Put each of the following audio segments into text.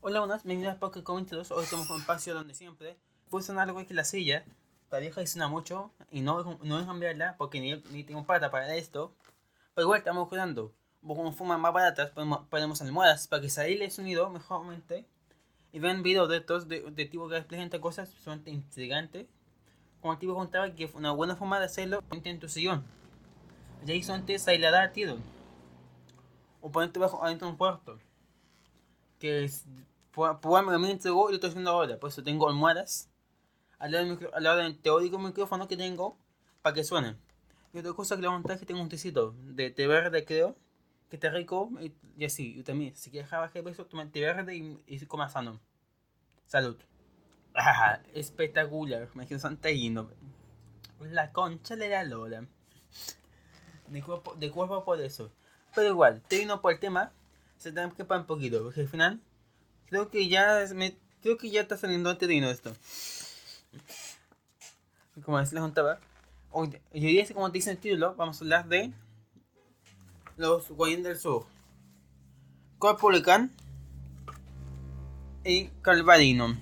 Hola, buenas, bienvenidos a Pocket 22. Hoy estamos en un espacio donde siempre sonar algo que la silla. La vieja suena mucho y no, no es cambiarla porque ni, ni tengo plata para esto. Pero igual estamos cuidando. Como formas más baratas, ponemos, ponemos almohadas para que salga el sonido mejormente. Y vean videos de estos de, de tipo que explican cosas sumamente intrigantes. Como el tipo contaba que una buena forma de hacerlo en tu sillón. Ya hizo antes dar tiro. O ponerte bajo adentro de un cuarto. Que es. Pues me entregó y lo estoy haciendo ahora. Por eso tengo almohadas al lado, del, al lado del teórico micrófono que tengo para que suene. Y otra cosa que es que tengo un tecito de té verde, creo, que está rico y, y así. Y también, si quieres bajar de peso, toma té verde y, y coma sano. Salud. Ah, espectacular. Me quedo santellino. La concha de la lola. De cuerpo, de cuerpo por eso. Pero igual, termino por el tema. Se te que un poquito. Porque al final, creo que ya creo que ya está saliendo antes de esto. Como les contaba, hoy, hoy día, como dice el título, vamos a hablar de los Guayán del Sur. Corpolicán y Calvadino.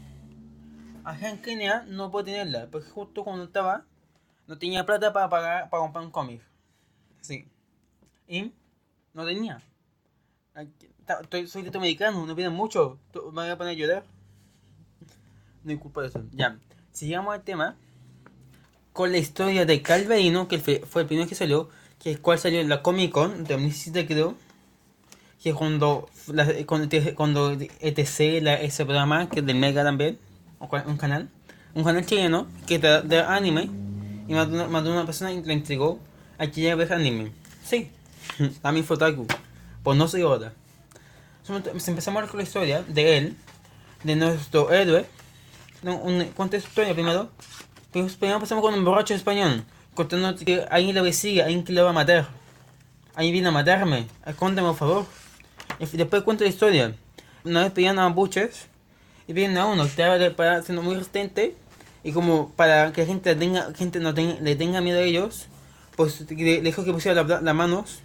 Acá en Kenia no puedo tenerla, porque justo cuando estaba, no tenía plata para pagar para comprar un cómic. Sí. Y no tenía. Estoy, soy latinoamericano, no piden mucho. Me voy a poner a llorar. No hay culpa de eso. Ya. Si llegamos al tema, con la historia de Calverino, que fue el primero que salió, que es cual salió en la Comic Con de 2017 creo, que cuando, cuando, cuando ETC, la, ese programa, que es del Mega también, un canal, un canal chileno, que te de anime, y más de una, persona le entregó a que ver anime. Sí, a mi fotaku, pues no soy otra. Empezamos con la historia de él, de nuestro héroe, cuenta historia primero. Pero primero pasamos con un borracho español. Contando que alguien lo sigue, alguien que lo va a matar. Alguien viene a matarme. Cuéntame, por favor. Y después cuento la historia. Una vez pedían a buches. Y vienen a uno que estaba para, siendo muy resistente. Y como para que la gente, tenga, gente no tenga, le tenga miedo a ellos. Pues le, dijo que pusiera las manos.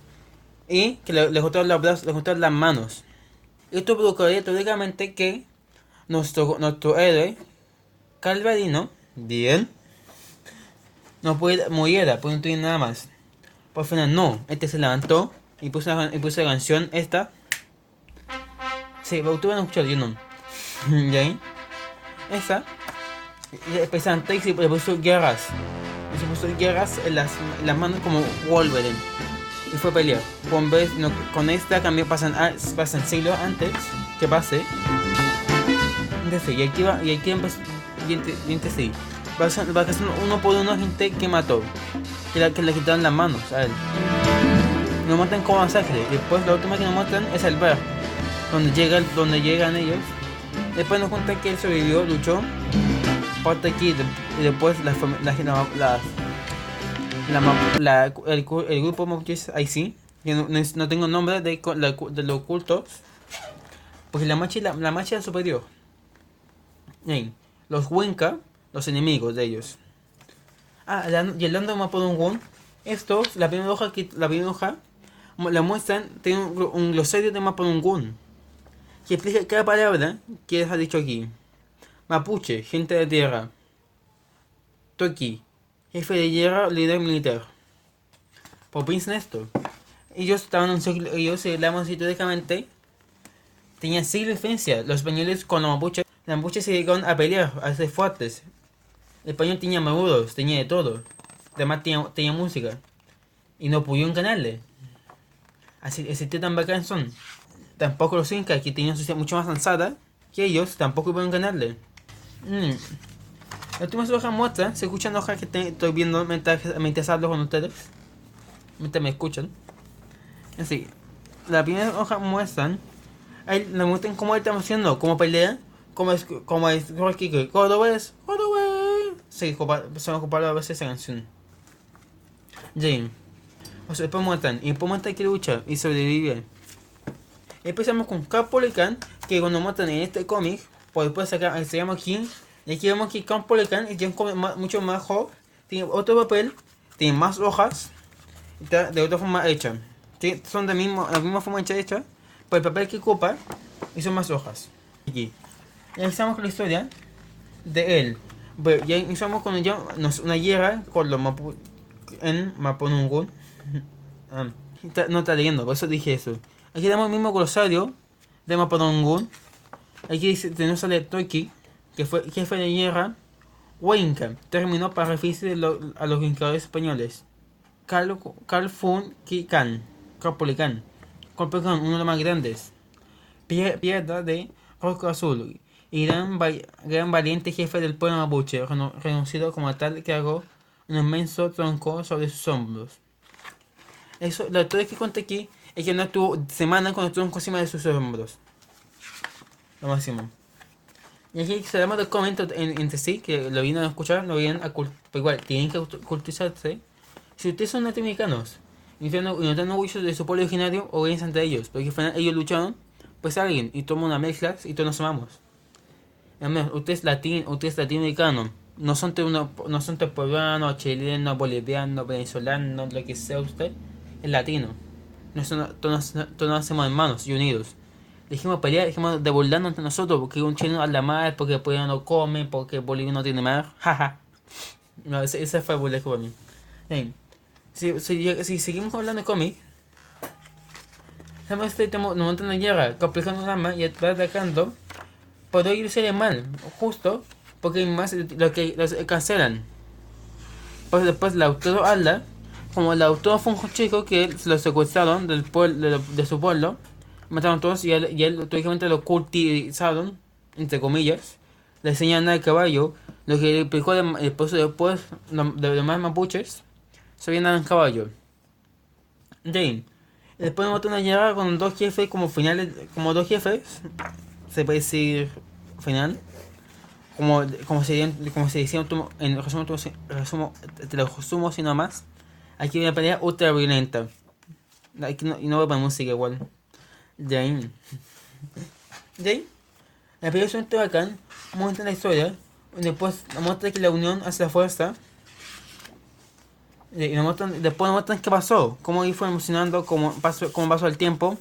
Y que le, le juntaron los brazos, le las manos. Esto provocaría teóricamente que nuestro, nuestro héroe Calvadino, bien, no puede muriera, pues no tiene nada más. Por final no, este se levantó y puso, y puso la canción esta. Sí, pero van a escuchar, yo no. ¿Y ahí? Esa. Pesante y se puso guerras. Y se puso guerras en las, las manos como Wolverine. Y fue pelear. Con, esta cambio pasan, pasan siglos antes que pase. Y aquí va, y aquí empezó. Va a ser uno por uno gente que mató. Que, la, que le quitaron las manos a él. Lo matan como masacre. Después la última que nos matan es el bar. Donde, llega, donde llegan ellos. Después nos cuentan que él sobrevivió, luchó. Parte aquí y después las la, la, el, el, grupo Mapuches ahí sí. no, no, tengo nombre de, de, los ocultos. Porque la marcha la, la marcha superior. Los Wenka, los enemigos de ellos. Ah, y hablando de Mapudungun, estos, la primera hoja, que, la primera hoja, la muestran, tiene un, glosario de Mapudungun, que explica cada palabra que ha dicho aquí. Mapuche, gente de tierra. Toki, jefe de guerra, líder militar. ¿Por qué piensan esto? Ellos estaban en un siglo, ellos, hablamos históricamente, tenían siglo diferencia. Los españoles con los mapuches las mapuches se dedicaron a pelear, a ser fuertes. El español tenía magudos, tenía de todo. Además tenía, música. Y no pudieron ganarle. Así, tío tan bacán son. Tampoco los incas, que tenían sociedad mucho más avanzada que ellos, tampoco pudieron ganarle. Mm. La última hoja muestra, se escuchan hojas que estoy viendo mientras, mientras hablo con ustedes. Mientras me escuchan. Así, la primera hoja muestran, ahí le muestran cómo él está haciendo, cómo pelea como es, como es, Kike, Cordobés, Cordobés. Sí, se me ocupaba a veces esa canción. Jane. O sea, después muestran, y después muestran que lucha y sobrevive. Empezamos con Capolecan, que cuando muestran en este cómic, pues después sacar, se llama King. Y aquí vemos que Capolecan es mucho más joven, tiene otro papel, tiene más hojas, de otra forma hecha. Son de mismo, la misma forma hecha, hecha, pues el papel que ocupa y son más hojas. aquí. Ya estamos con la historia de él. Bueno, ya iniciamos con ella, una guerra con los Mapu en Maponungun. Ah, está- no está leyendo, por eso dije eso. Aquí tenemos el mismo glosario de Maponungun. Aquí dice, tenemos a Toiki, que fue jefe de guerra. Huenca terminó para de lo- a los incadores españoles. Carl, Carl Fun Kikan, Capolicán, Colpecán, uno de los más grandes. Pie- Piedra de Roco Azul y gran, va- gran valiente jefe del pueblo mapuche, reconocido como tal que hago un inmenso tronco sobre sus hombros. Eso, historia que cuenta aquí es que no estuvo semanas con el tronco encima de sus hombros. Lo máximo. Y aquí se llama de comento en- entre sí, que lo vienen a escuchar, lo vienen a cult- pero igual, tienen que cultu- culturizarse. Si ustedes son norteamericanos y no no están orgullosos de su pueblo originario, obedecen ante ellos, porque al final ellos lucharon, pues alguien, y toma una mezcla y todos nos amamos. Además, usted es latino, usted es latinoamericano, no son uno, no son de peruano, chileno, boliviano, venezolano, lo que sea usted, es latino. No son- todos, todos nos hacemos hermanos y unidos. Dejemos pelear, dejemos de burlarnos entre nosotros, porque un chileno habla mal, porque el peruano no come, porque el boliviano no tiene mar, jaja. No, ese, ese fue el burlesco mí. Si, si, si seguimos hablando de cómic, Sabemos este nos montan en guerra, complicando un arma y atacando. Puede irse mal, justo porque más lo que los cancelan. Pues después el autor habla, como el autor fue un chico que lo secuestraron del pueblo, de, de su pueblo, mataron todos y él, y él teóricamente lo cultizaron, entre comillas, le enseñan al caballo, lo que le explicó de- después, después lo- de los demás mapuches, sabían andar en caballo. Jane. Después de una guerra con dos jefes como finales, como dos jefes, se puede decir final. Como, como se como se decía en resumo, resumo, te lo resumo sino más. Aquí hay una pelea ultra violenta. Aquí no, y no voy a poner música igual. Jane. Jane. La pelea es un bacán, muestra la historia. Después muestra que la unión hace la fuerza. Y nos muestran, después nos muestran qué pasó, cómo fue emocionando, cómo pasó, cómo pasó el tiempo,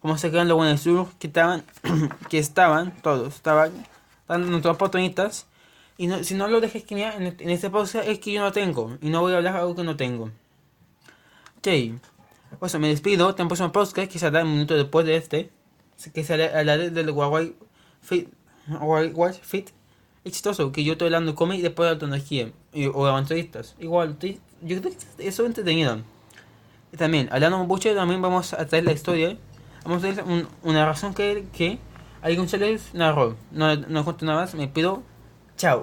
cómo se quedan los buenos sur que estaban, que estaban, todos, estaban, estaban nuestros protagonistas. Y no, si no lo dejes que en, en esta pausa es que yo no tengo, y no voy a hablar algo que no tengo. Ok, pues me despido, tengo un próximo podcast que saldrá un minuto después de este, que sale a la del Huawei Fit, Watch Fit. Es chistoso que yo estoy hablando de cómic y después de tecnología y, o de avanzadistas. Igual, yo creo que eso es entretenido. También, hablando mucho, también vamos a traer la historia. Vamos a traer un- una razón que, que alguien se les narró. No, no cuento nada más, me pido. Chao.